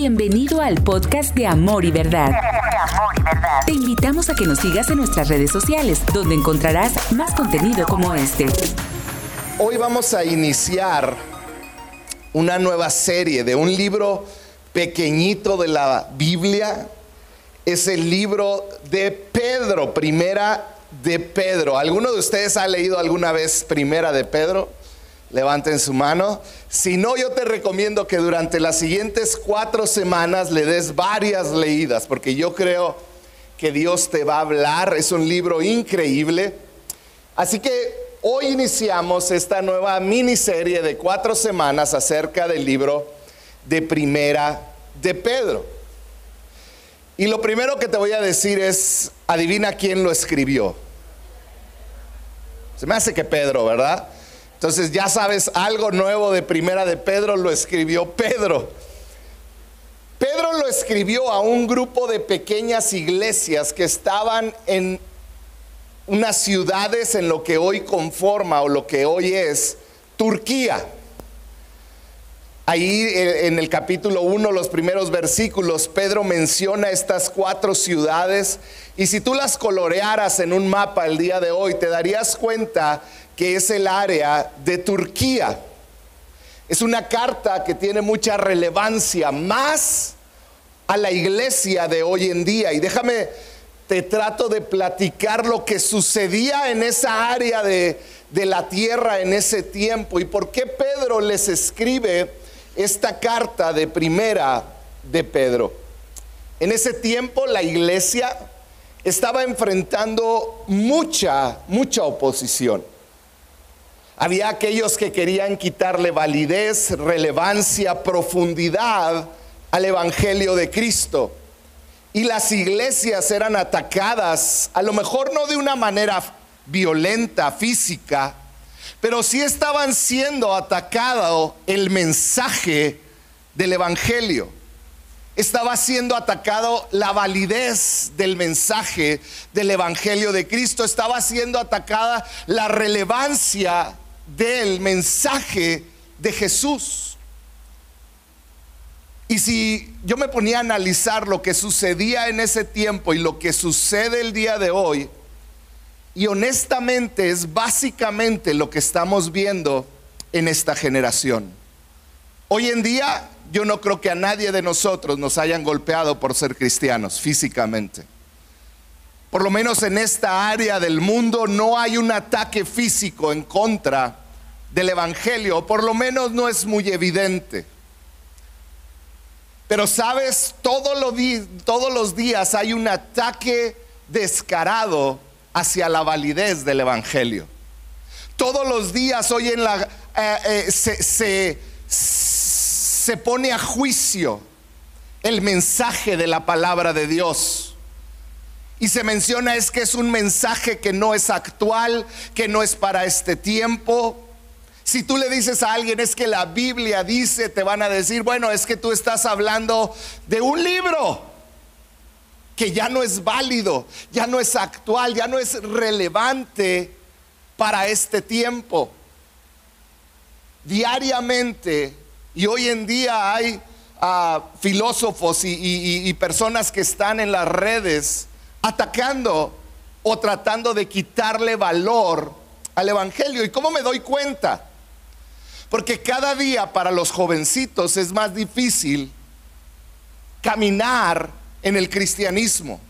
Bienvenido al podcast de Amor y Verdad. Te invitamos a que nos sigas en nuestras redes sociales, donde encontrarás más contenido como este. Hoy vamos a iniciar una nueva serie de un libro pequeñito de la Biblia. Es el libro de Pedro, primera de Pedro. ¿Alguno de ustedes ha leído alguna vez primera de Pedro? Levanten su mano. Si no, yo te recomiendo que durante las siguientes cuatro semanas le des varias leídas, porque yo creo que Dios te va a hablar. Es un libro increíble. Así que hoy iniciamos esta nueva miniserie de cuatro semanas acerca del libro de Primera de Pedro. Y lo primero que te voy a decir es, adivina quién lo escribió. Se me hace que Pedro, ¿verdad? Entonces ya sabes algo nuevo de Primera de Pedro, lo escribió Pedro. Pedro lo escribió a un grupo de pequeñas iglesias que estaban en unas ciudades en lo que hoy conforma o lo que hoy es Turquía. Ahí eh, en el capítulo 1, los primeros versículos, Pedro menciona estas cuatro ciudades y si tú las colorearas en un mapa el día de hoy, te darías cuenta que es el área de Turquía. Es una carta que tiene mucha relevancia, más a la iglesia de hoy en día. Y déjame, te trato de platicar lo que sucedía en esa área de, de la tierra en ese tiempo y por qué Pedro les escribe esta carta de primera de Pedro. En ese tiempo la iglesia estaba enfrentando mucha, mucha oposición. Había aquellos que querían quitarle validez, relevancia, profundidad al Evangelio de Cristo. Y las iglesias eran atacadas, a lo mejor no de una manera violenta, física, pero sí estaban siendo atacado el mensaje del Evangelio. Estaba siendo atacado la validez del mensaje del Evangelio de Cristo. Estaba siendo atacada la relevancia del mensaje de Jesús. Y si yo me ponía a analizar lo que sucedía en ese tiempo y lo que sucede el día de hoy, y honestamente es básicamente lo que estamos viendo en esta generación. Hoy en día yo no creo que a nadie de nosotros nos hayan golpeado por ser cristianos físicamente. Por lo menos en esta área del mundo no hay un ataque físico en contra del Evangelio, por lo menos no es muy evidente. Pero sabes, todos los días hay un ataque descarado hacia la validez del Evangelio. Todos los días hoy en la, eh, eh, se, se pone a juicio el mensaje de la palabra de Dios. Y se menciona es que es un mensaje que no es actual, que no es para este tiempo. Si tú le dices a alguien es que la Biblia dice, te van a decir, bueno, es que tú estás hablando de un libro que ya no es válido, ya no es actual, ya no es relevante para este tiempo. Diariamente, y hoy en día hay ah, filósofos y personas que están en las redes atacando o tratando de quitarle valor al Evangelio. ¿Y cómo me doy cuenta? Porque cada día para los jovencitos es más difícil caminar en el cristianismo.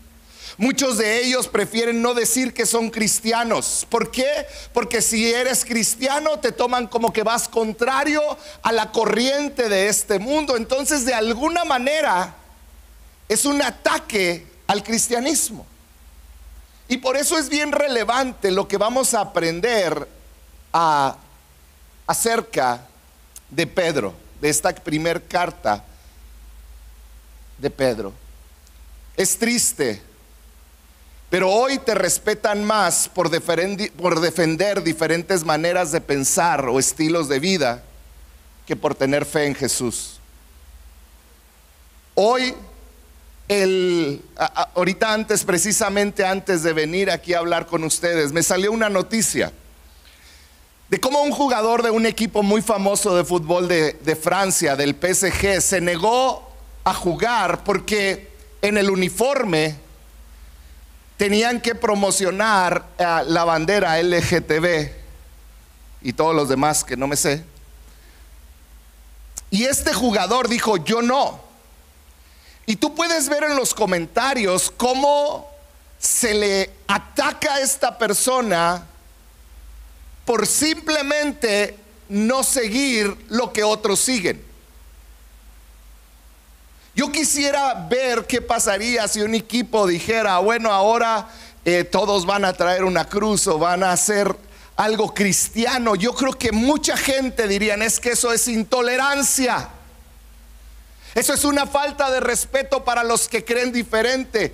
Muchos de ellos prefieren no decir que son cristianos. ¿Por qué? Porque si eres cristiano te toman como que vas contrario a la corriente de este mundo. Entonces de alguna manera es un ataque al cristianismo. Y por eso es bien relevante lo que vamos a aprender acerca de Pedro, de esta primer carta de Pedro. Es triste, pero hoy te respetan más por, por defender diferentes maneras de pensar o estilos de vida que por tener fe en Jesús. Hoy el, ahorita antes, precisamente antes de venir aquí a hablar con ustedes, me salió una noticia de cómo un jugador de un equipo muy famoso de fútbol de, de Francia, del PSG, se negó a jugar porque en el uniforme tenían que promocionar la bandera LGTB y todos los demás que no me sé. Y este jugador dijo, yo no. Y tú puedes ver en los comentarios cómo se le ataca a esta persona por simplemente no seguir lo que otros siguen. Yo quisiera ver qué pasaría si un equipo dijera, bueno, ahora eh, todos van a traer una cruz o van a hacer algo cristiano. Yo creo que mucha gente dirían, es que eso es intolerancia. Eso es una falta de respeto para los que creen diferente.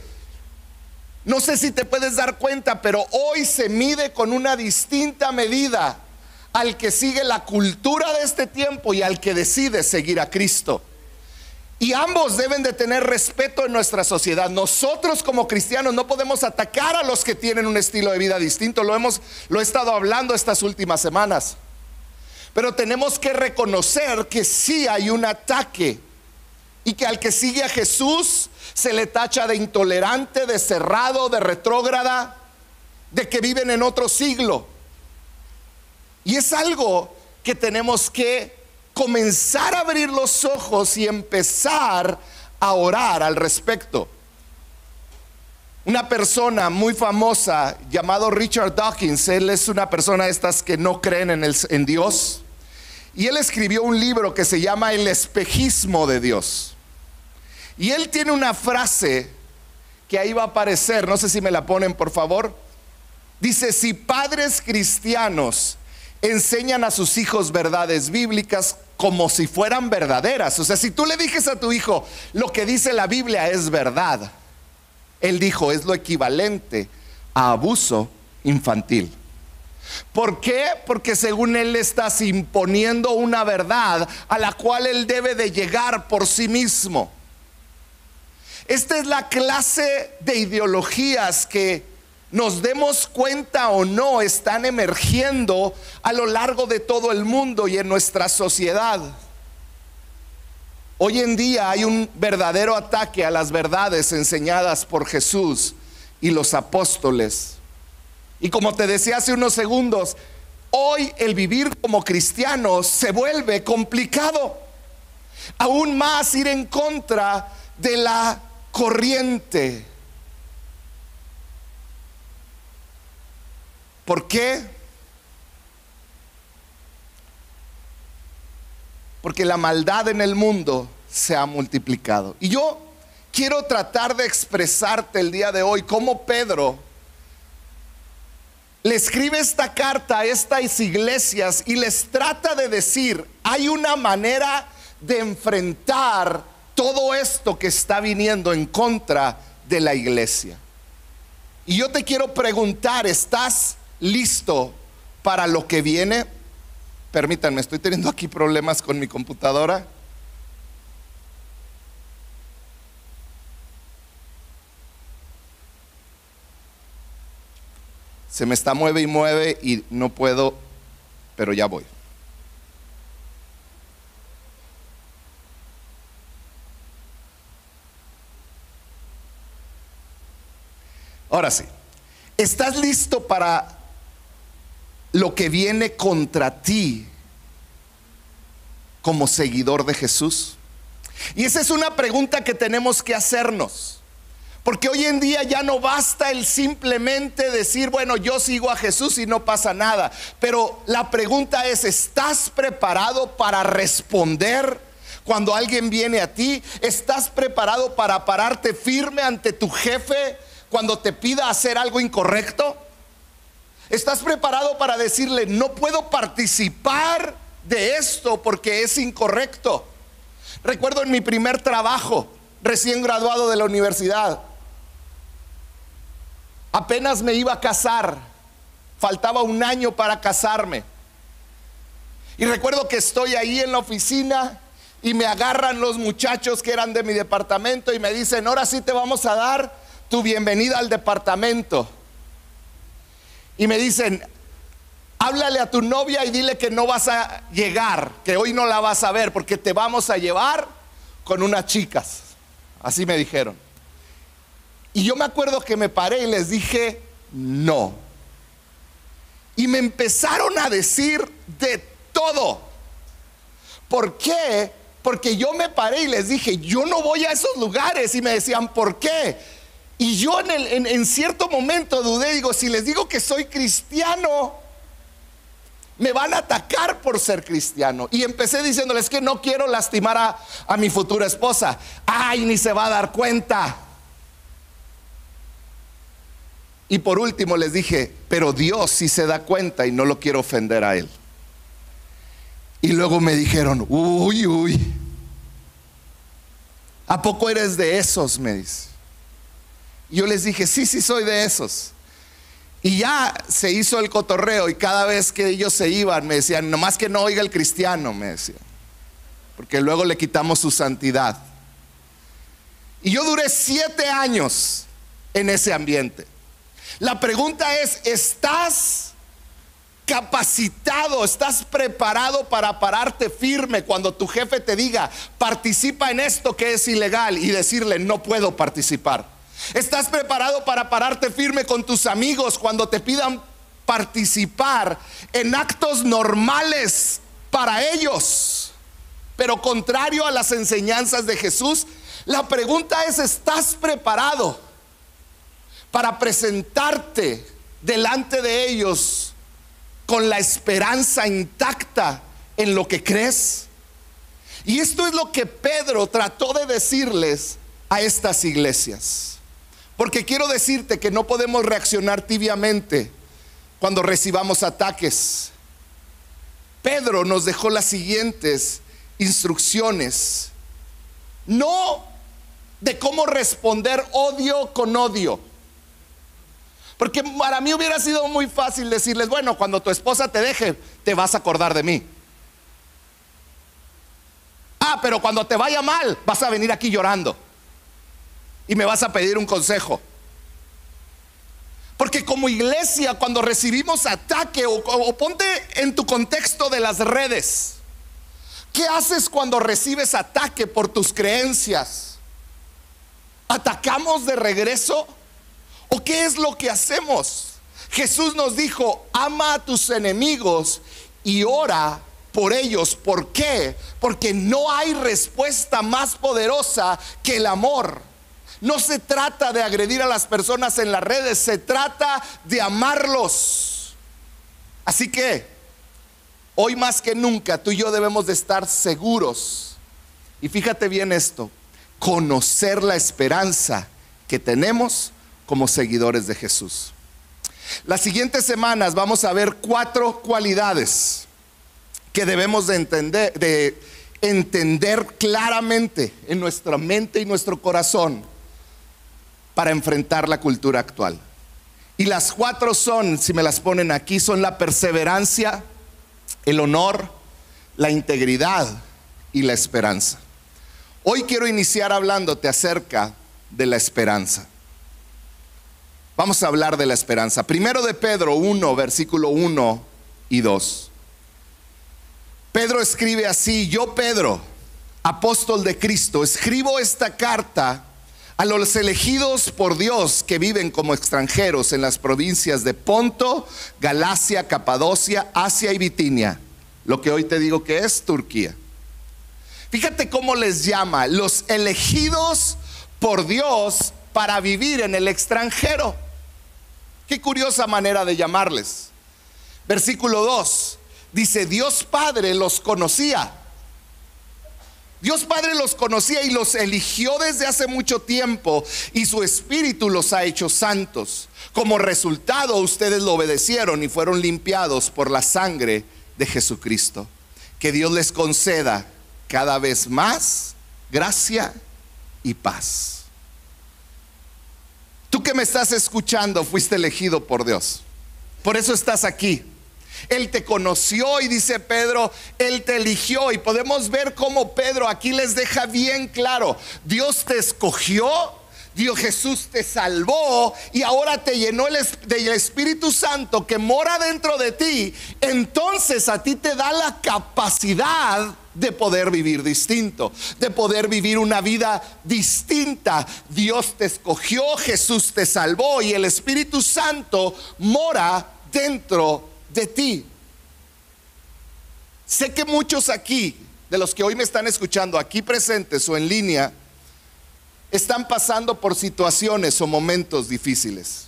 No sé si te puedes dar cuenta, pero hoy se mide con una distinta medida al que sigue la cultura de este tiempo y al que decide seguir a Cristo. Y ambos deben de tener respeto en nuestra sociedad. Nosotros como cristianos no podemos atacar a los que tienen un estilo de vida distinto. Lo hemos lo he estado hablando estas últimas semanas. Pero tenemos que reconocer que sí hay un ataque y que al que sigue a Jesús se le tacha de intolerante, de cerrado, de retrógrada, de que viven en otro siglo. Y es algo que tenemos que comenzar a abrir los ojos y empezar a orar al respecto. Una persona muy famosa llamado Richard Dawkins, él es una persona de estas que no creen en, en Dios, y él escribió un libro que se llama El espejismo de Dios. Y él tiene una frase que ahí va a aparecer, no sé si me la ponen por favor. Dice, si padres cristianos enseñan a sus hijos verdades bíblicas como si fueran verdaderas, o sea, si tú le dijes a tu hijo, lo que dice la Biblia es verdad, él dijo, es lo equivalente a abuso infantil. ¿Por qué? Porque según él estás imponiendo una verdad a la cual él debe de llegar por sí mismo. Esta es la clase de ideologías que nos demos cuenta o no están emergiendo a lo largo de todo el mundo y en nuestra sociedad. Hoy en día hay un verdadero ataque a las verdades enseñadas por Jesús y los apóstoles. Y como te decía hace unos segundos, hoy el vivir como cristianos se vuelve complicado. Aún más ir en contra de la corriente. ¿Por qué? Porque la maldad en el mundo se ha multiplicado. Y yo quiero tratar de expresarte el día de hoy cómo Pedro le escribe esta carta a estas iglesias y les trata de decir, hay una manera de enfrentar todo esto que está viniendo en contra de la iglesia. Y yo te quiero preguntar, ¿estás listo para lo que viene? Permítanme, estoy teniendo aquí problemas con mi computadora. Se me está mueve y mueve y no puedo, pero ya voy. Ahora sí, ¿estás listo para lo que viene contra ti como seguidor de Jesús? Y esa es una pregunta que tenemos que hacernos. Porque hoy en día ya no basta el simplemente decir, bueno, yo sigo a Jesús y no pasa nada. Pero la pregunta es, ¿estás preparado para responder cuando alguien viene a ti? ¿Estás preparado para pararte firme ante tu jefe cuando te pida hacer algo incorrecto? ¿Estás preparado para decirle, no puedo participar de esto porque es incorrecto? Recuerdo en mi primer trabajo, recién graduado de la universidad, apenas me iba a casar, faltaba un año para casarme. Y recuerdo que estoy ahí en la oficina y me agarran los muchachos que eran de mi departamento y me dicen, ahora sí te vamos a dar tu bienvenida al departamento. Y me dicen, háblale a tu novia y dile que no vas a llegar, que hoy no la vas a ver, porque te vamos a llevar con unas chicas. Así me dijeron. Y yo me acuerdo que me paré y les dije, no. Y me empezaron a decir de todo. ¿Por qué? Porque yo me paré y les dije, yo no voy a esos lugares. Y me decían, ¿por qué? Y yo en, cierto momento dudé, digo, si les digo que soy cristiano, me van a atacar por ser cristiano. Y empecé diciéndoles que no quiero lastimar a, a, mi futura esposa. Ay, ni se va a dar cuenta. Y por último les dije, pero Dios sí se da cuenta y no lo quiero ofender a Él. Y luego me dijeron, uy, uy, ¿a poco eres de esos? Me dice. Yo les dije, sí, sí, soy de esos. Y ya se hizo el cotorreo y cada vez que ellos se iban me decían, nomás que no oiga el cristiano, me decían, porque luego le quitamos su santidad. Y yo duré siete años en ese ambiente. La pregunta es, ¿estás capacitado, estás preparado para pararte firme cuando tu jefe te diga, participa en esto que es ilegal y decirle, no puedo participar? ¿Estás preparado para pararte firme con tus amigos cuando te pidan participar en actos normales para ellos, pero contrario a las enseñanzas de Jesús? La pregunta es, ¿estás preparado para presentarte delante de ellos con la esperanza intacta en lo que crees? Y esto es lo que Pedro trató de decirles a estas iglesias. Porque quiero decirte que no podemos reaccionar tibiamente cuando recibamos ataques. Pedro nos dejó las siguientes instrucciones. No de cómo responder odio con odio. Porque para mí hubiera sido muy fácil decirles, bueno, cuando tu esposa te deje, te vas a acordar de mí. Ah, pero cuando te vaya mal, vas a venir aquí llorando y me vas a pedir un consejo. Porque como iglesia, cuando recibimos ataque o, ponte en tu contexto de las redes, ¿qué haces cuando recibes ataque por tus creencias? ¿Atacamos de regreso? ¿O qué es lo que hacemos? Jesús nos dijo, ama a tus enemigos y ora por ellos. ¿Por qué? Porque no hay respuesta más poderosa que el amor. No se trata de agredir a las personas en las redes, se trata de amarlos. Así que hoy más que nunca tú y yo debemos de estar seguros. Y fíjate bien esto, conocer la esperanza que tenemos como seguidores de Jesús. Las siguientes semanas vamos a ver cuatro cualidades que debemos de entender, de entender claramente en nuestra mente y nuestro corazón para enfrentar la cultura actual. Y las cuatro son, si me las ponen aquí, son la perseverancia, el honor, la integridad y la esperanza. Hoy quiero iniciar hablándote acerca de la esperanza. Vamos a hablar de la esperanza. Primero de Pedro 1, versículo 1 y 2. Pedro escribe así, yo Pedro, apóstol de Cristo, escribo esta carta a los elegidos por Dios que viven como extranjeros en las provincias de Ponto, Galacia, Capadocia, Asia y Bitinia, lo que hoy te digo que es Turquía. Fíjate cómo les llama, los elegidos por Dios para vivir en el extranjero. Qué curiosa manera de llamarles. Versículo 2 dice, Dios Padre los conocía Dios Padre los conocía y los eligió desde hace mucho tiempo y su espíritu los ha hecho santos. Como resultado ustedes lo obedecieron y fueron limpiados por la sangre de Jesucristo. Que Dios les conceda cada vez más gracia y paz. Tú que me estás escuchando fuiste elegido por Dios. Por eso estás aquí. Él te conoció y dice Pedro, Él te eligió. Y podemos ver cómo Pedro aquí les deja bien claro, Dios te escogió, Dios Jesús te salvó y ahora te llenó el, del Espíritu Santo que mora dentro de ti, entonces a ti te da la capacidad de poder vivir distinto, de poder vivir una vida distinta. Dios te escogió, Jesús te salvó y el Espíritu Santo mora dentro de ti. Sé que muchos aquí, de los que hoy me están escuchando, aquí presentes o en línea, están pasando por situaciones o momentos difíciles.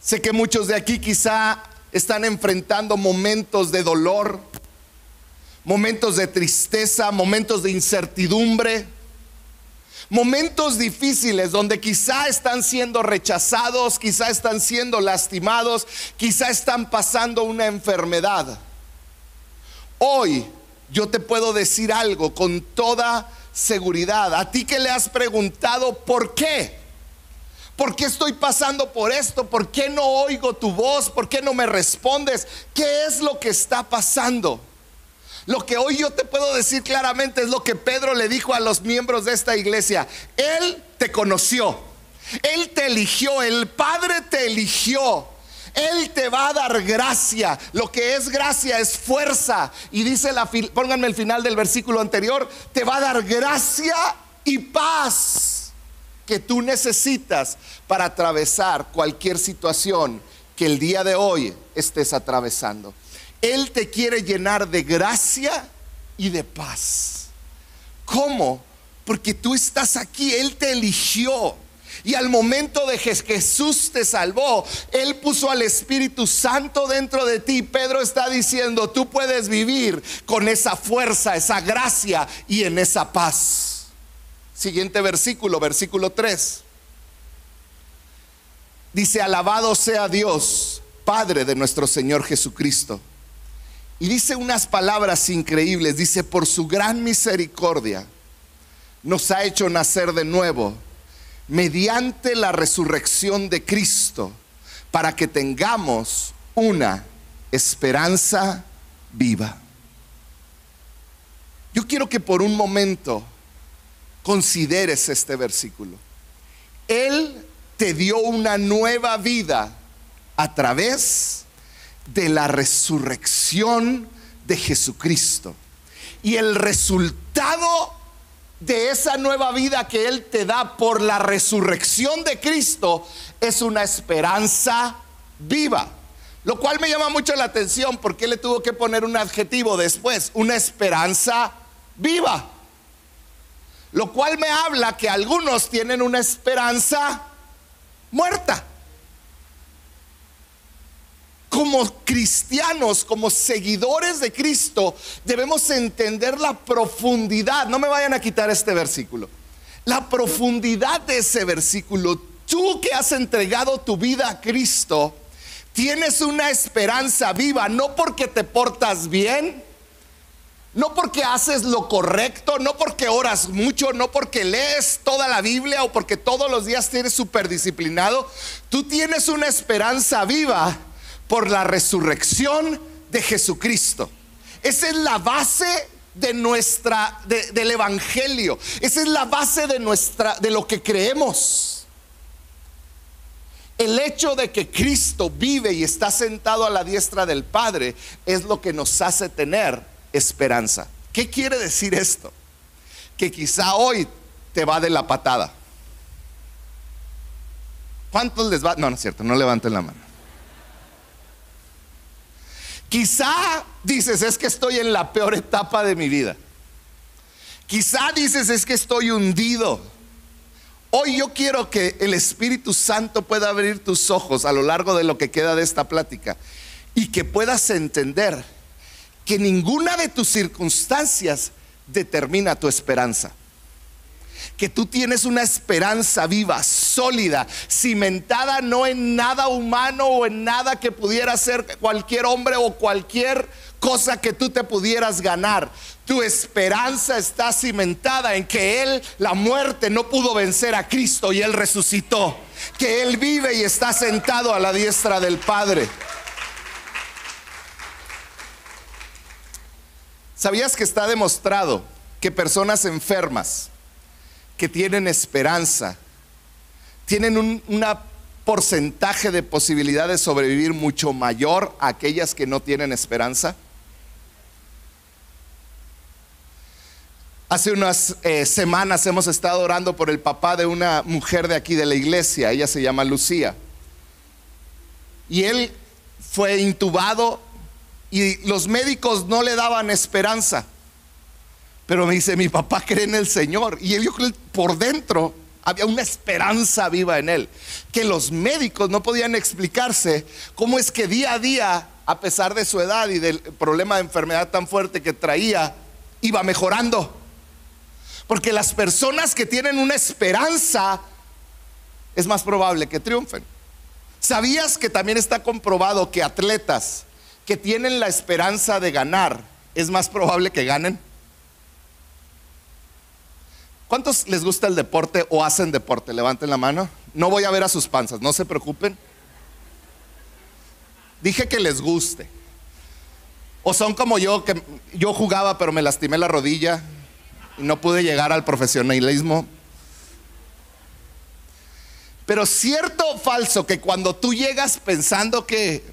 Sé que muchos de aquí quizá están enfrentando momentos de dolor, momentos de tristeza, momentos de incertidumbre, momentos difíciles donde quizá están siendo rechazados, quizá están siendo lastimados, quizá están pasando una enfermedad. Hoy yo te puedo decir algo con toda seguridad. A ti que le has preguntado por qué. ¿Por qué estoy pasando por esto? ¿Por qué no oigo tu voz? ¿Por qué no me respondes? ¿Qué es lo que está pasando? Lo que hoy yo te puedo decir claramente es lo que Pedro le dijo a los miembros de esta iglesia. Él te conoció, Él te eligió, el Padre te eligió. Él te va a dar gracia. Lo que es gracia es fuerza. Y dice la, pónganme el final del versículo anterior, te va a dar gracia y paz que tú necesitas para atravesar cualquier situación que el día de hoy estés atravesando. Él te quiere llenar de gracia y de paz. ¿Cómo? Porque tú estás aquí, Él te eligió. Y al momento de que Jesús te salvó, Él puso al Espíritu Santo dentro de ti. Pedro está diciendo, tú puedes vivir con esa fuerza, esa gracia y en esa paz. Siguiente versículo, versículo 3. Dice, alabado sea Dios, Padre de nuestro Señor Jesucristo y dice unas palabras increíbles. Dice, por su gran misericordia nos ha hecho nacer de nuevo mediante la resurrección de Cristo para que tengamos una esperanza viva. Yo quiero que por un momento consideres este versículo. Él te dio una nueva vida a través de la resurrección de Jesucristo. Y el resultado de esa nueva vida que Él te da por la resurrección de Cristo es una esperanza viva. Lo cual me llama mucho la atención porque le tuvo que poner un adjetivo después, una esperanza viva. Lo cual me habla que algunos tienen una esperanza muerta como cristianos, como seguidores de Cristo, debemos entender la profundidad. No me vayan a quitar este versículo. La profundidad de ese versículo. Tú que has entregado tu vida a Cristo, tienes una esperanza viva, no porque te portas bien, no porque haces lo correcto, no porque oras mucho, no porque lees toda la Biblia o porque todos los días tienes súper disciplinado. Tú tienes una esperanza viva por la resurrección de Jesucristo. Esa es la base de nuestra del evangelio. Esa es la base de nuestra de lo que creemos. El hecho de que Cristo vive y está sentado a la diestra del Padre es lo que nos hace tener esperanza. ¿Qué quiere decir esto? Que quizá hoy te va de la patada. ¿Cuántos les va? No, no es cierto, no levanten la mano. Quizá dices, es que estoy en la peor etapa de mi vida. Quizá dices, es que estoy hundido. Hoy yo quiero que el Espíritu Santo pueda abrir tus ojos a lo largo de lo que queda de esta plática y que puedas entender que ninguna de tus circunstancias determina tu esperanza que tú tienes una esperanza viva, sólida, cimentada no en nada humano o en nada que pudiera ser cualquier hombre o cualquier cosa que tú te pudieras ganar. Tu esperanza está cimentada en que Él, la muerte, no pudo vencer a Cristo y Él resucitó. Que Él vive y está sentado a la diestra del Padre. ¿Sabías que está demostrado que personas enfermas que tienen esperanza tienen un porcentaje de posibilidad de sobrevivir mucho mayor a aquellas que no tienen esperanza? Hace unas eh, semanas hemos estado orando por el papá de una mujer de aquí de la iglesia, ella se llama Lucía. Y él fue intubado y los médicos no le daban esperanza. Pero me dice, mi papá cree en el Señor. Y yo por dentro había una esperanza viva en él. Que los médicos no podían explicarse cómo es que día a día, a pesar de su edad y del problema de enfermedad tan fuerte que traía, iba mejorando. Porque las personas que tienen una esperanza es más probable que triunfen. ¿Sabías que también está comprobado que atletas que tienen la esperanza de ganar es más probable que ganen? ¿Cuántos les gusta el deporte o hacen deporte? Levanten la mano. No voy a ver a sus panzas, no se preocupen. Dije que les guste. O son como yo, que yo jugaba pero me lastimé la rodilla y no pude llegar al profesionalismo. Pero cierto o falso que cuando tú llegas pensando que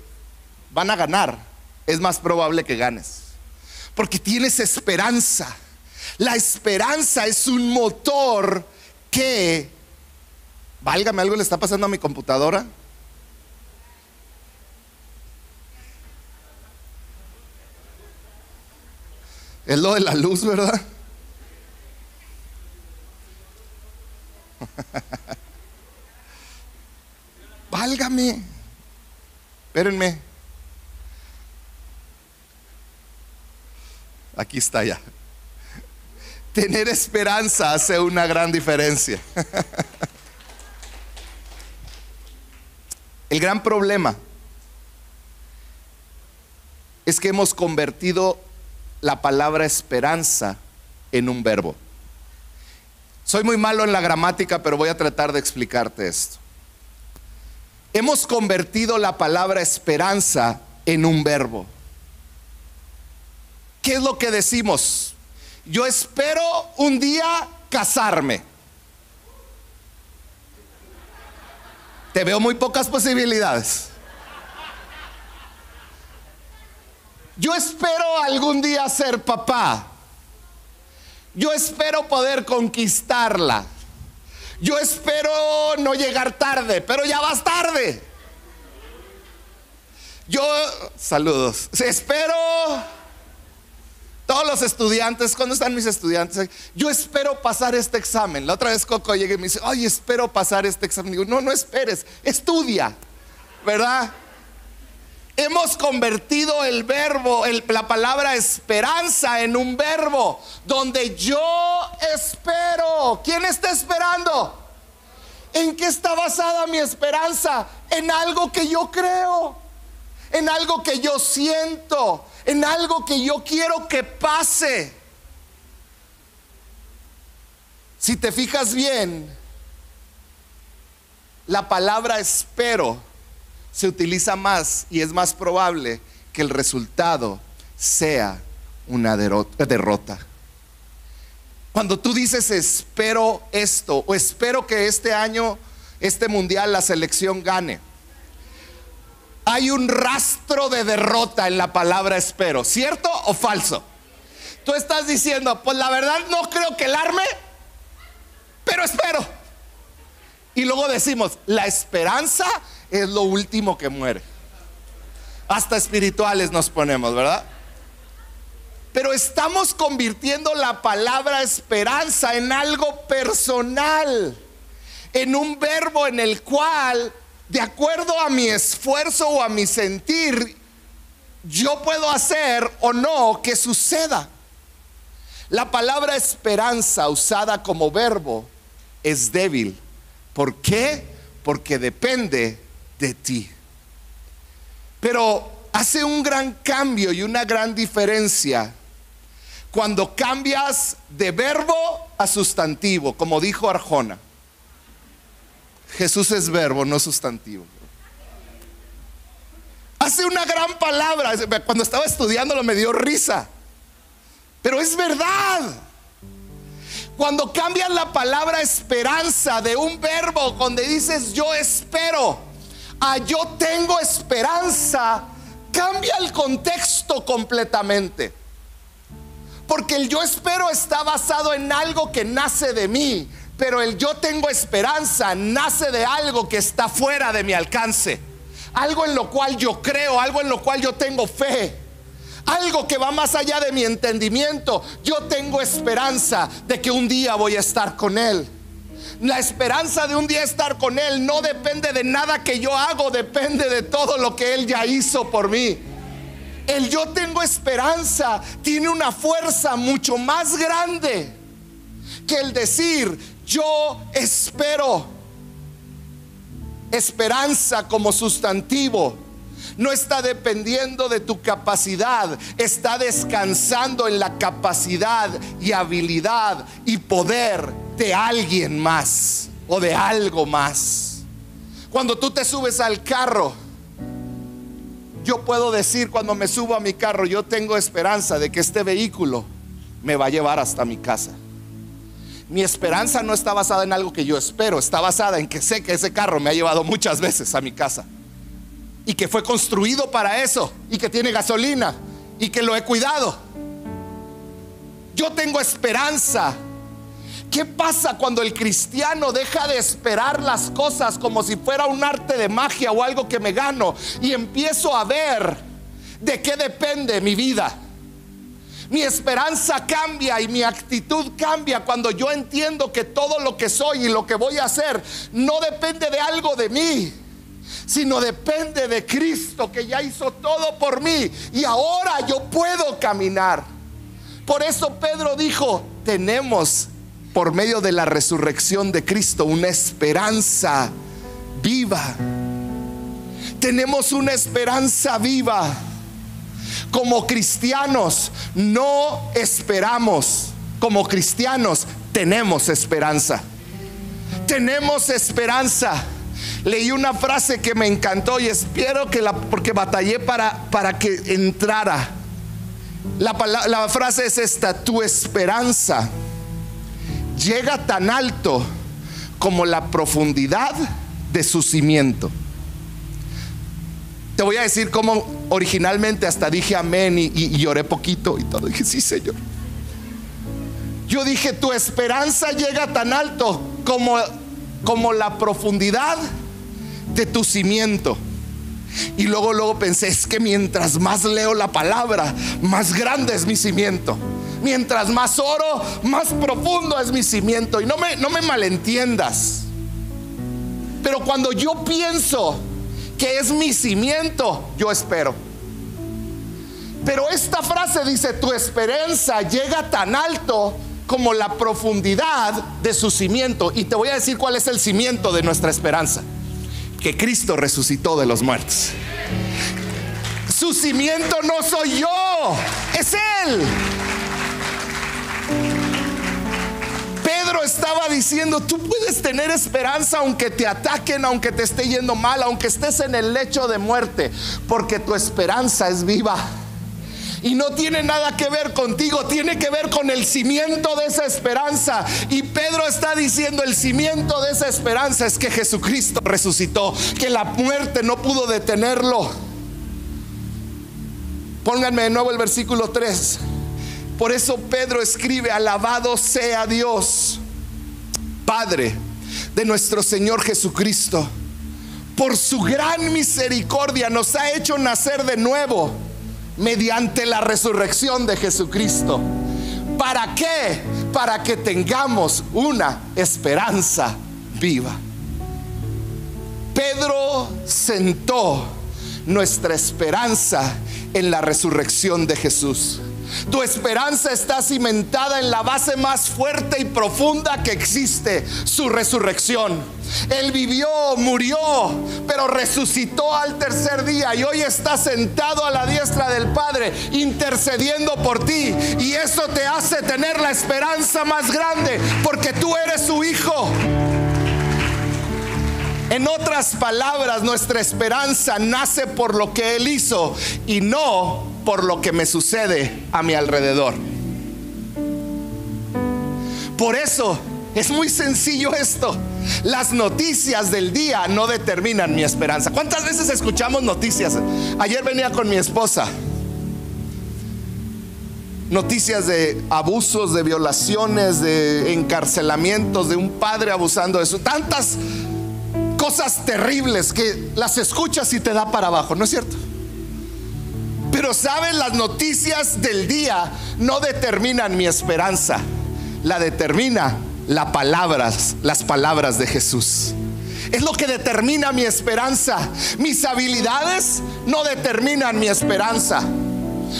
van a ganar, es más probable que ganes. Porque tienes esperanza. La esperanza es un motor que, válgame, algo le está pasando a mi computadora. Es lo de la luz, ¿verdad? Válgame. Espérenme. Aquí está ya. Tener esperanza hace una gran diferencia. El gran problema es que hemos convertido la palabra esperanza en un verbo. Soy muy malo en la gramática, pero voy a tratar de explicarte esto. Hemos convertido la palabra esperanza en un verbo. ¿Qué es lo que decimos? Yo espero un día casarme. Te veo muy pocas posibilidades. Yo espero algún día ser papá. Yo espero poder conquistarla. Yo espero no llegar tarde, pero ya vas tarde. Yo, saludos. Espero, todos los estudiantes, ¿cuándo están mis estudiantes? Yo espero pasar este examen. La otra vez Coco llega y me dice, ay, espero pasar este examen. Digo, no, no esperes, estudia, ¿verdad? Hemos convertido el verbo, la palabra esperanza en un verbo donde yo espero. ¿Quién está esperando? ¿En qué está basada mi esperanza? En algo que yo creo, en algo que yo siento, en algo que yo quiero que pase. Si te fijas bien, la palabra espero se utiliza más y es más probable que el resultado sea una derrota. Cuando tú dices espero esto o espero que este año, este mundial, la selección gane, hay un rastro de derrota en la palabra espero, ¿cierto o falso? Tú estás diciendo, pues la verdad no creo que el arme, pero espero. Y luego decimos, la esperanza es lo último que muere. Hasta espirituales nos ponemos, ¿verdad? Pero estamos convirtiendo la palabra esperanza en algo personal, en un verbo en el cual, de acuerdo a mi esfuerzo o a mi sentir, yo puedo hacer o no que suceda. La palabra esperanza usada como verbo es débil. ¿Por qué? Porque depende de ti. Pero hace un gran cambio y una gran diferencia cuando cambias de verbo a sustantivo, como dijo Arjona. Jesús es verbo, no sustantivo. Hace una gran palabra. Cuando estaba estudiándolo me dio risa. Pero es verdad. Cuando cambias la palabra esperanza de un verbo donde dices yo espero a yo tengo esperanza, cambia el contexto completamente. Porque el yo espero está basado en algo que nace de mí, pero el yo tengo esperanza nace de algo que está fuera de mi alcance. Algo en lo cual yo creo, algo en lo cual yo tengo fe. Algo que va más allá de mi entendimiento. Yo tengo esperanza de que un día voy a estar con Él. La esperanza de un día estar con Él no depende de nada que yo hago, depende de todo lo que Él ya hizo por mí. El yo tengo esperanza tiene una fuerza mucho más grande que el decir yo espero. Esperanza como sustantivo no está dependiendo de tu capacidad, está descansando en la capacidad y habilidad y poder de alguien más o de algo más. Cuando tú te subes al carro, yo puedo decir cuando me subo a mi carro, yo tengo esperanza de que este vehículo me va a llevar hasta mi casa. Mi esperanza no está basada en algo que yo espero, está basada en que sé que ese carro me ha llevado muchas veces a mi casa. Y que fue construido para eso, y que tiene gasolina, y que lo he cuidado. Yo tengo esperanza. ¿Qué pasa cuando el cristiano deja de esperar las cosas como si fuera un arte de magia o algo que me gano y empiezo a ver de qué depende mi vida? Mi esperanza cambia y mi actitud cambia cuando yo entiendo que todo lo que soy y lo que voy a hacer no depende de algo de mí, sino depende de Cristo que ya hizo todo por mí y ahora yo puedo caminar. Por eso Pedro dijo, tenemos por medio de la resurrección de Cristo una esperanza viva. Tenemos una esperanza viva como cristianos no esperamos, como cristianos tenemos esperanza. Tenemos esperanza. Leí una frase que me encantó y espero que la, porque batallé para, para que entrara. La, la frase es esta, tu esperanza llega tan alto como la profundidad de su cimiento. Te voy a decir cómo originalmente hasta dije amén y, lloré poquito y todo. Dije, sí, Señor. Yo dije, tu esperanza llega tan alto como, como la profundidad de tu cimiento. Y luego, luego pensé, es que mientras más leo la palabra, más grande es mi cimiento. Mientras más oro, más profundo es mi cimiento. Y no me, no me malentiendas. Pero cuando yo pienso que es mi cimiento, yo espero. Pero esta frase dice, tu esperanza llega tan alto como la profundidad de su cimiento. Y te voy a decir cuál es el cimiento de nuestra esperanza. Que Cristo resucitó de los muertos. Su cimiento no soy yo, es Él. Estaba diciendo, tú puedes tener esperanza aunque te ataquen, aunque te esté yendo mal, aunque estés en el lecho de muerte, porque tu esperanza es viva. Y no tiene nada que ver contigo, tiene que ver con el cimiento de esa esperanza. Y Pedro está diciendo, el cimiento de esa esperanza es que Jesucristo resucitó, que la muerte no pudo detenerlo. Pónganme de nuevo el versículo 3. Por eso Pedro escribe, alabado sea Dios, Padre de nuestro Señor Jesucristo. Por su gran misericordia nos ha hecho nacer de nuevo mediante la resurrección de Jesucristo. ¿Para qué? Para que tengamos una esperanza viva. Pedro sentó nuestra esperanza en la resurrección de Jesús. Tu esperanza está cimentada en la base más fuerte y profunda que existe, su resurrección. Él vivió, murió, pero resucitó al tercer día y hoy está sentado a la diestra del Padre intercediendo por ti. Y eso te hace tener la esperanza más grande porque tú eres su hijo. En otras palabras, nuestra esperanza nace por lo que Él hizo y no por lo que me sucede a mi alrededor. Por eso es muy sencillo esto. Las noticias del día no determinan mi esperanza. ¿Cuántas veces escuchamos noticias? Ayer venía con mi esposa. Noticias de abusos, de violaciones, de encarcelamientos, de un padre abusando de eso. Tantas cosas terribles que las escuchas y te da para abajo, ¿no es cierto? Pero saben, las noticias del día no determinan mi esperanza. La determina las palabras, las palabras de Jesús. Es lo que determina mi esperanza. Mis habilidades no determinan mi esperanza.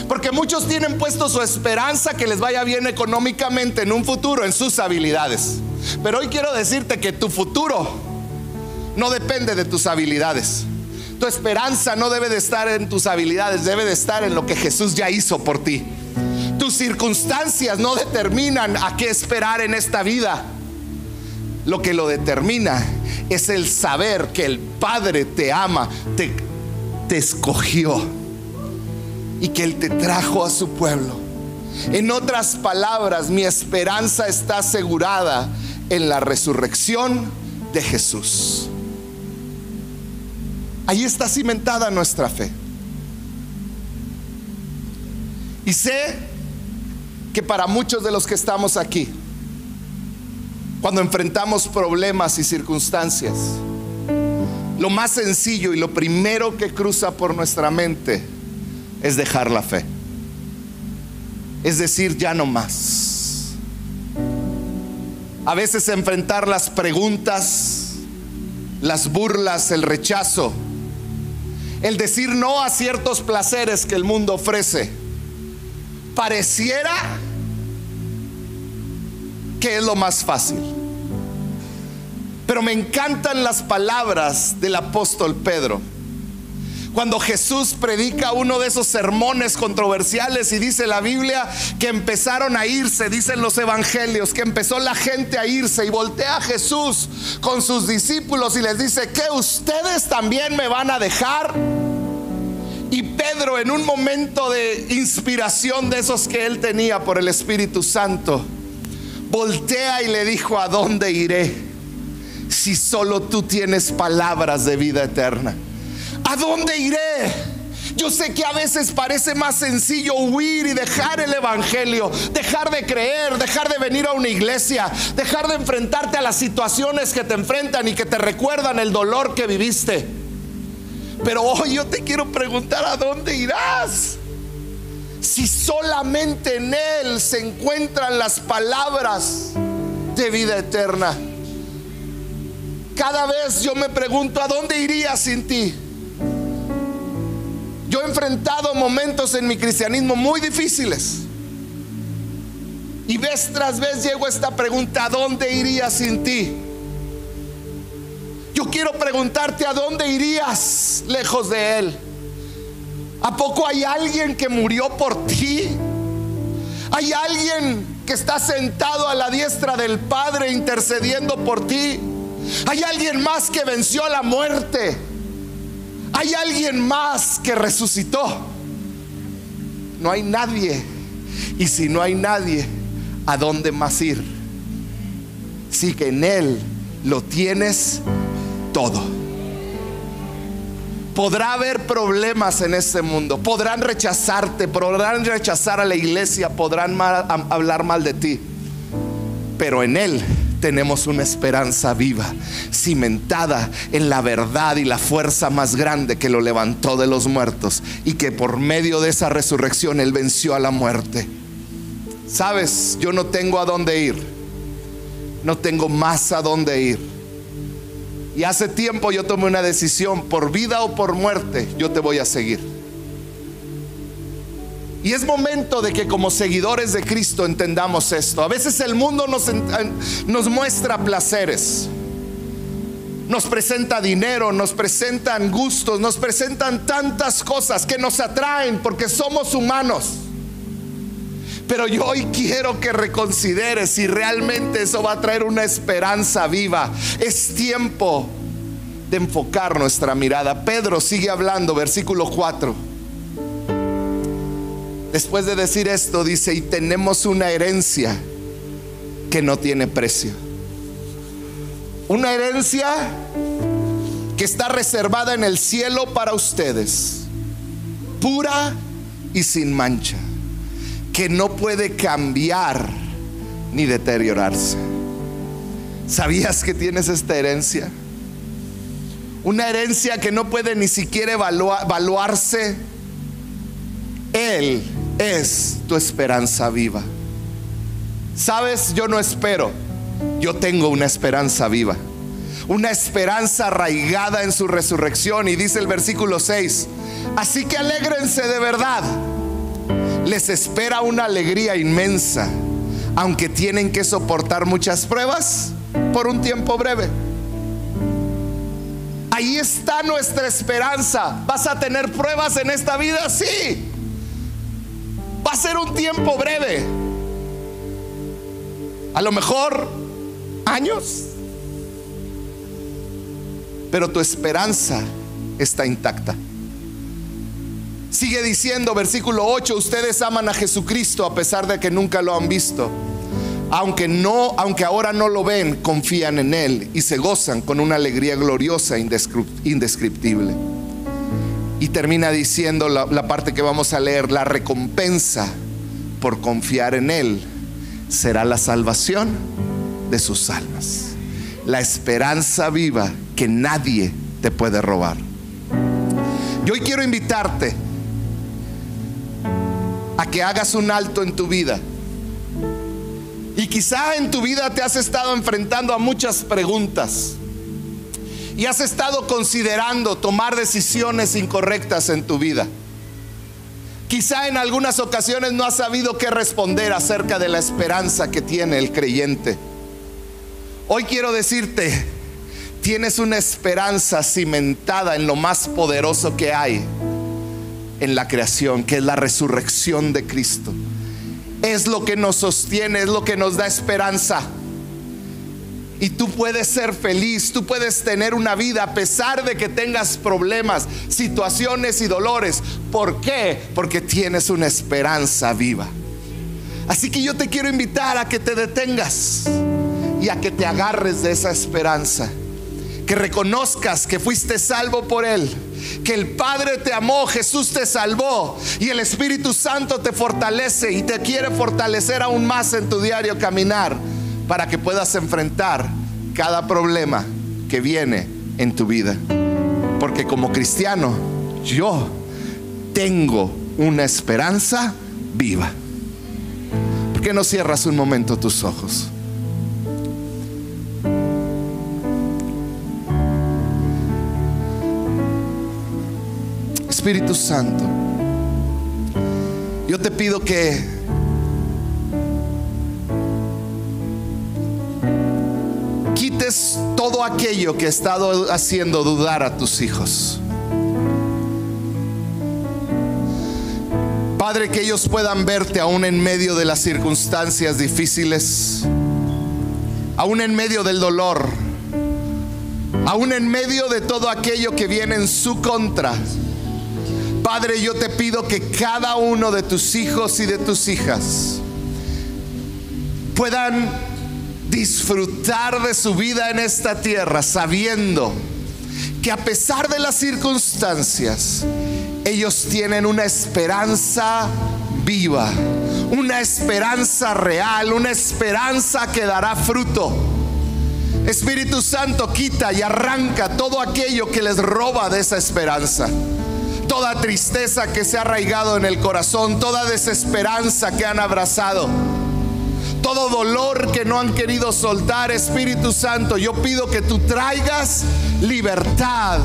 Porque muchos tienen puesto su esperanza que les vaya bien económicamente en un futuro en sus habilidades. Pero hoy quiero decirte que tu futuro no depende de tus habilidades. Tu esperanza no debe de estar en tus habilidades, debe de estar en lo que Jesús ya hizo por ti. Tus circunstancias no determinan a qué esperar en esta vida. Lo que lo determina es el saber que el Padre te ama, te, te escogió y que Él te trajo a su pueblo. En otras palabras, mi esperanza está asegurada en la resurrección de Jesús. Ahí está cimentada nuestra fe. Y sé que para muchos de los que estamos aquí, cuando enfrentamos problemas y circunstancias, lo más sencillo y lo primero que cruza por nuestra mente es dejar la fe. Es decir, ya no más. A veces enfrentar las preguntas, las burlas, el rechazo, el decir no a ciertos placeres que el mundo ofrece, pareciera que es lo más fácil. Pero me encantan las palabras del apóstol Pedro. Cuando Jesús predica uno de esos sermones controversiales y dice la Biblia que empezaron a irse, dicen los evangelios, que empezó la gente a irse y voltea a Jesús con sus discípulos y les dice, que ustedes también me van a dejar. Y Pedro en un momento de inspiración de esos que él tenía por el Espíritu Santo, voltea y le dijo, ¿a dónde iré? Si solo tú tienes palabras de vida eterna. ¿A dónde iré? Yo sé que a veces parece más sencillo huir y dejar el Evangelio, dejar de creer, dejar de venir a una iglesia, dejar de enfrentarte a las situaciones que te enfrentan y que te recuerdan el dolor que viviste. Pero hoy yo te quiero preguntar a dónde irás. Si solamente en Él se encuentran las palabras de vida eterna. Cada vez yo me pregunto, ¿a dónde iría sin ti? He enfrentado momentos en mi cristianismo muy difíciles. Y vez tras vez llego a esta pregunta, ¿a dónde iría sin ti? Yo quiero preguntarte a dónde irías lejos de Él. ¿A poco hay alguien que murió por ti? ¿Hay alguien que está sentado a la diestra del Padre intercediendo por ti? ¿Hay alguien más que venció la muerte? ¿Hay alguien más que resucitó? No hay nadie. Y si no hay nadie, ¿a dónde más ir? Si que en Él lo tienes todo. Podrá haber problemas en este mundo, podrán rechazarte, podrán rechazar a la iglesia, podrán hablar mal de ti, pero en Él tenemos una esperanza viva, cimentada en la verdad y la fuerza más grande que lo levantó de los muertos y que por medio de esa resurrección Él venció a la muerte. Sabes, yo no tengo a dónde ir, no tengo más a dónde ir y hace tiempo yo tomé una decisión, por vida o por muerte, yo te voy a seguir. Y es momento de que como seguidores de Cristo entendamos esto. A veces el mundo nos, muestra placeres, nos presenta dinero, nos presentan gustos, nos presentan tantas cosas que nos atraen porque somos humanos. Pero yo hoy quiero que reconsideres si realmente eso va a traer una esperanza viva. Es tiempo de enfocar nuestra mirada. Pedro sigue hablando, versículo 4. Después de decir esto, dice, y tenemos una herencia que no tiene precio. Una herencia que está reservada en el cielo para ustedes, pura y sin mancha, que no puede cambiar ni deteriorarse. ¿Sabías que tienes esta herencia? Una herencia que no puede ni siquiera evaluarse. Él es tu esperanza viva. Sabes, yo no espero, yo tengo una esperanza viva. Una esperanza arraigada en su resurrección. Y dice el versículo 6, así que alégrense de verdad. Les espera una alegría inmensa, aunque tienen que soportar muchas pruebas por un tiempo breve. Ahí está nuestra esperanza. ¿Vas a tener pruebas en esta vida? Sí. Va a ser un tiempo breve. A lo mejor años. Pero tu esperanza está intacta. Sigue diciendo versículo 8, ustedes aman a Jesucristo a pesar de que nunca lo han visto aunque no, aunque ahora no lo ven, confían en él y se gozan con una alegría gloriosa indescriptible. Y termina diciendo la, parte que vamos a leer, la recompensa por confiar en él será la salvación de sus almas. La esperanza viva que nadie te puede robar. Yo hoy quiero invitarte a que hagas un alto en tu vida y quizá en tu vida te has estado enfrentando a muchas preguntas. Y has estado considerando tomar decisiones incorrectas en tu vida. Quizá en algunas ocasiones no has sabido qué responder acerca de la esperanza que tiene el creyente. Hoy quiero decirte, tienes una esperanza cimentada en lo más poderoso que hay en la creación, que es la resurrección de Cristo es lo que nos sostiene, es lo que nos da esperanza. Y tú puedes ser feliz, tú puedes tener una vida a pesar de que tengas problemas, situaciones y dolores. ¿Por qué? Porque tienes una esperanza viva. Así que yo te quiero invitar a que te detengas y a que te agarres de esa esperanza. Que reconozcas que fuiste salvo por Él que el Padre te amó, Jesús te salvó y el Espíritu Santo te fortalece y te quiere fortalecer aún más en tu diario caminar para que puedas enfrentar cada problema que viene en tu vida. Porque como cristiano, yo tengo una esperanza viva. ¿Por qué no cierras un momento tus ojos? Espíritu Santo, yo te pido que todo aquello que he estado haciendo dudar a tus hijos. Padre, que ellos puedan verte aún en medio de las circunstancias difíciles, aún en medio del dolor, aún en medio de todo aquello que viene en su contra. Padre, yo te pido que cada uno de tus hijos y de tus hijas puedan disfrutar de su vida en esta tierra sabiendo que a pesar de las circunstancias, ellos tienen una esperanza viva, una esperanza real, una esperanza que dará fruto. Espíritu Santo quita y arranca todo aquello que les roba de esa esperanza toda tristeza que se ha arraigado en el corazón, toda desesperanza que han abrazado, todo dolor que no han querido soltar, Espíritu Santo, yo pido que tú traigas libertad,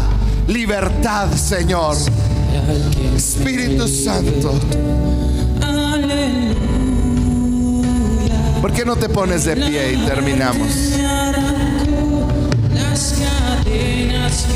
libertad, Señor. Espíritu Santo. ¿Por qué no te pones de pie y terminamos? Las cadenas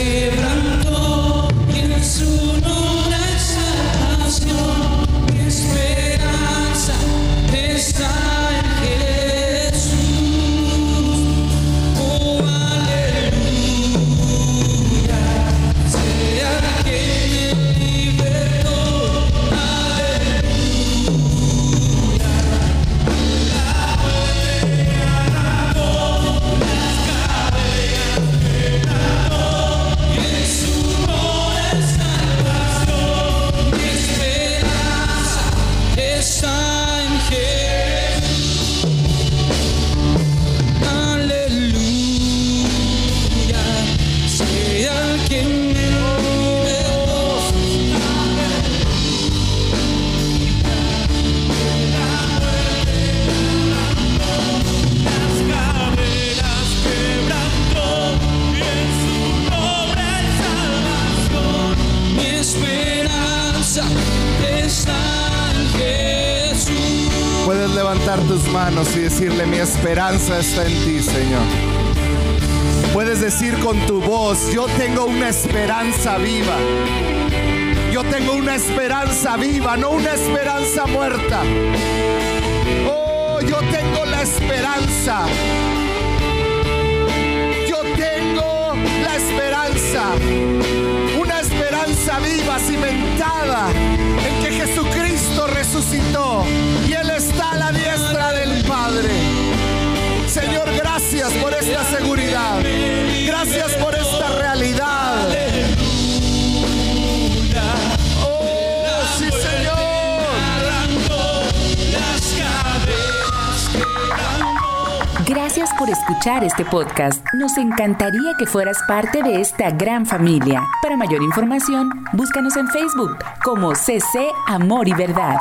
manos y decirle, mi esperanza está en ti, Señor. Puedes decir con tu voz, yo tengo una esperanza viva. Yo tengo una esperanza viva, no una esperanza muerta. Oh, yo tengo la esperanza. Yo tengo la esperanza. Una esperanza viva, cimentada en que Jesucristo resucitó y Él está a la diestra Padre. Señor, gracias por esta seguridad. Gracias por esta realidad. Oh. Gracias por escuchar este podcast. Nos encantaría que fueras parte de esta gran familia. Para mayor información, búscanos en Facebook como CC Amor y Verdad.